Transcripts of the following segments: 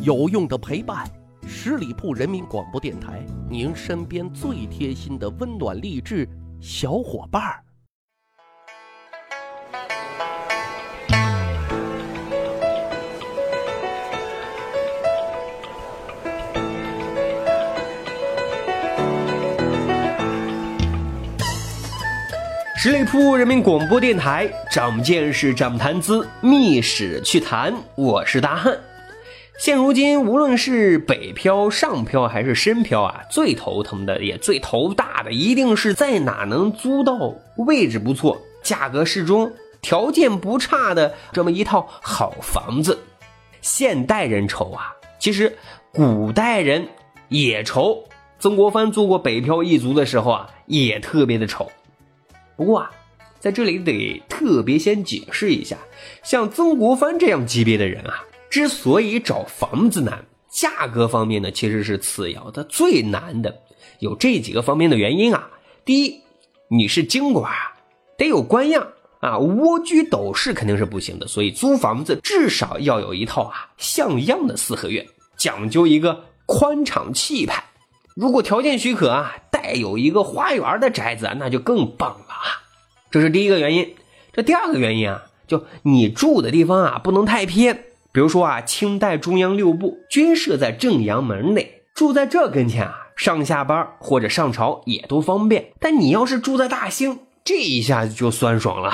有用的陪伴，十里铺人民广播电台，您身边最贴心的温暖励志小伙伴儿。十里铺人民广播电台，长见识，长谈资，密史趣谈。我是大汉。现如今，无论是北漂、上漂还是深漂啊，最头疼的也最头大的，一定是在哪能租到位置不错、价格适中、条件不差的这么一套好房子。现代人愁啊，其实古代人也愁。曾国藩做过北漂一族的时候啊，也特别的愁。不过啊，在这里得特别先解释一下，像曾国藩这样级别的人啊，之所以找房子难，价格方面呢其实是次要的，最难的有这几个方面的原因啊。第一，你是京官，得有官样啊，蜗居斗室肯定是不行的，所以租房子至少要有一套啊像样的四合院，讲究一个宽敞气派。如果条件许可啊，带有一个花园的宅子，那就更棒了啊！这是第一个原因。这第二个原因啊，就你住的地方啊，不能太偏。比如说啊，清代中央六部均设在正阳门内，住在这跟前啊，上下班或者上朝也都方便。但你要是住在大兴，这一下就酸爽了。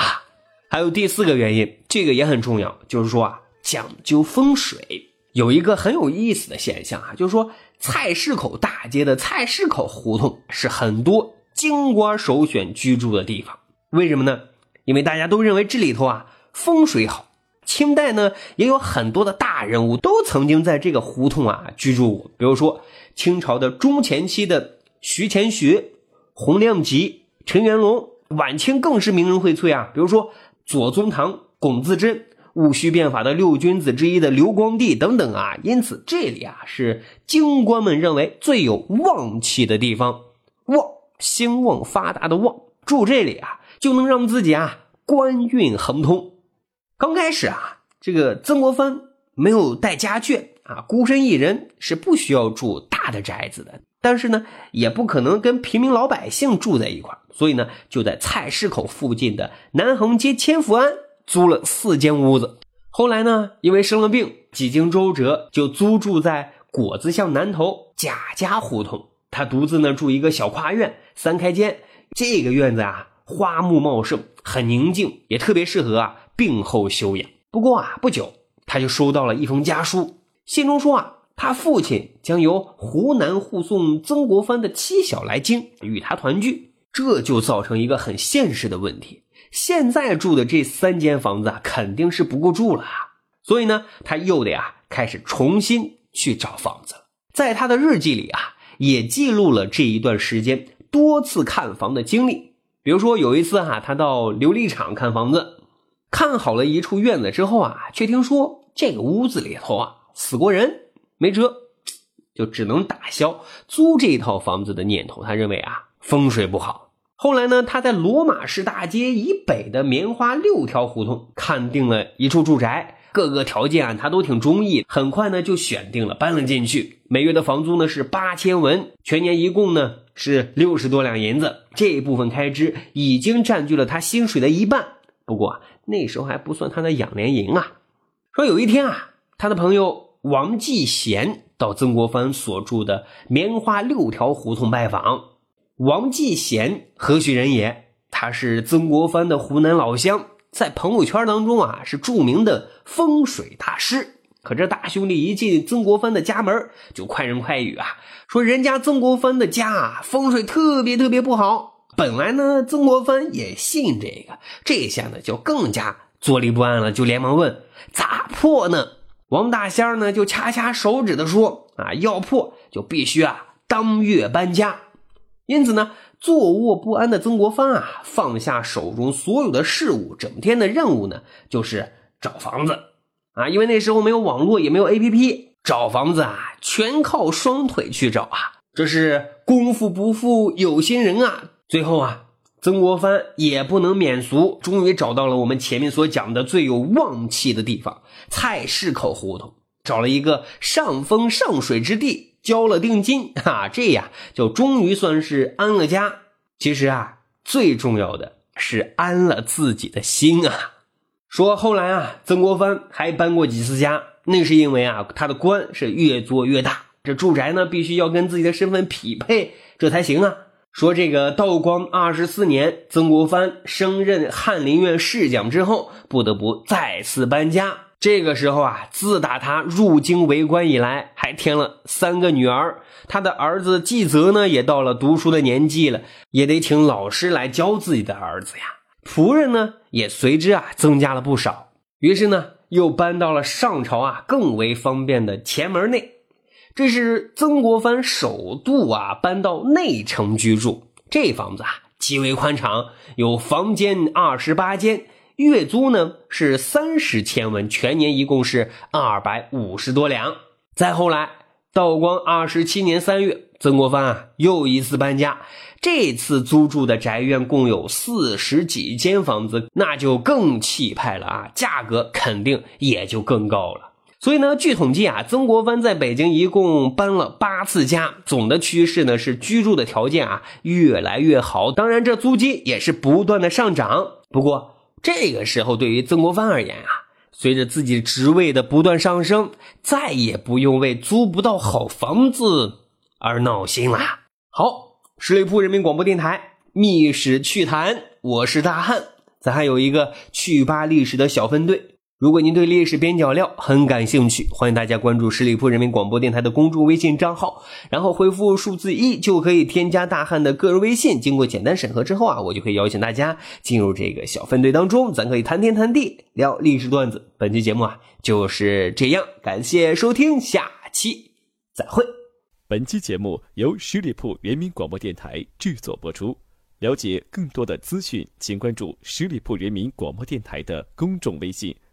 还有第四个原因，这个也很重要，就是说啊，讲究风水。有一个很有意思的现象啊，就是说菜市口大街的菜市口胡同是很多京官首选居住的地方。为什么呢？因为大家都认为这里头啊风水好。清代呢也有很多的大人物都曾经在这个胡同啊居住过，比如说清朝的中前期的徐乾学、洪亮吉、陈元龙，晚清更是名人荟萃啊，比如说左宗棠、龚自珍。戊戌变法的六君子之一的刘光第等等啊，因此这里啊是京官们认为最有旺气的地方，旺兴旺发达的旺，住这里啊就能让自己啊官运亨通。刚开始啊，这个曾国藩没有带家眷啊，孤身一人是不需要住大的宅子的，但是呢也不可能跟平民老百姓住在一块所以呢就在菜市口附近的南横街千福庵。租了四间屋子，后来呢，因为生了病，几经周折，就租住在果子巷南头贾家胡同。他独自呢住一个小跨院，三开间。这个院子啊，花木茂盛，很宁静，也特别适合啊病后休养。不过啊，不久他就收到了一封家书，信中说啊，他父亲将由湖南护送曾国藩的妻小来京与他团聚，这就造成一个很现实的问题。现在住的这三间房子啊，肯定是不够住了啊，所以呢，他又得啊开始重新去找房子。在他的日记里啊，也记录了这一段时间多次看房的经历。比如说有一次哈，他到琉璃厂看房子，看好了一处院子之后啊，却听说这个屋子里头啊死过人，没辙，就只能打消租这套房子的念头。他认为啊风水不好。后来呢，他在罗马市大街以北的棉花六条胡同看定了一处住宅，各个条件啊他都挺中意，很快呢就选定了，搬了进去。每月的房租呢是八千文，全年一共呢是六十多两银子。这部分开支已经占据了他薪水的一半，不过那时候还不算他的养廉银啊。说有一天啊，他的朋友王继贤到曾国藩所住的棉花六条胡同拜访。王继贤何许人也？他是曾国藩的湖南老乡，在朋友圈当中啊是著名的风水大师。可这大兄弟一进曾国藩的家门，就快人快语啊，说人家曾国藩的家啊风水特别特别不好。本来呢，曾国藩也信这个，这下呢就更加坐立不安了，就连忙问咋破呢？王大仙呢就掐掐手指的说啊，要破就必须啊当月搬家。因此呢，坐卧不安的曾国藩啊，放下手中所有的事物，整天的任务呢，就是找房子啊。因为那时候没有网络，也没有 A P P，找房子啊，全靠双腿去找啊。这是功夫不负有心人啊。最后啊，曾国藩也不能免俗，终于找到了我们前面所讲的最有旺气的地方——菜市口胡同。找了一个上风上水之地，交了定金，哈，这样就终于算是安了家。其实啊，最重要的是安了自己的心啊。说后来啊，曾国藩还搬过几次家，那是因为啊，他的官是越做越大，这住宅呢必须要跟自己的身份匹配，这才行啊。说这个道光二十四年，曾国藩升任翰林院侍讲之后，不得不再次搬家。这个时候啊，自打他入京为官以来，还添了三个女儿。他的儿子纪泽呢，也到了读书的年纪了，也得请老师来教自己的儿子呀。仆人呢，也随之啊增加了不少。于是呢，又搬到了上朝啊更为方便的前门内。这是曾国藩首度啊搬到内城居住，这房子啊极为宽敞，有房间二十八间，月租呢是三十千文，全年一共是二百五十多两。再后来，道光二十七年三月，曾国藩啊又一次搬家，这次租住的宅院共有四十几间房子，那就更气派了啊，价格肯定也就更高了。所以呢，据统计啊，曾国藩在北京一共搬了八次家，总的趋势呢是居住的条件啊越来越好，当然这租金也是不断的上涨。不过这个时候对于曾国藩而言啊，随着自己职位的不断上升，再也不用为租不到好房子而闹心了。好，十里铺人民广播电台密史趣谈，我是大汉，咱还有一个趣吧历史的小分队。如果您对历史边角料很感兴趣，欢迎大家关注十里铺人民广播电台的公众微信账号，然后回复数字一就可以添加大汉的个人微信。经过简单审核之后啊，我就可以邀请大家进入这个小分队当中，咱可以谈天谈地，聊历史段子。本期节目啊就是这样，感谢收听，下期再会。本期节目由十里铺人民广播电台制作播出。了解更多的资讯，请关注十里铺人民广播电台的公众微信。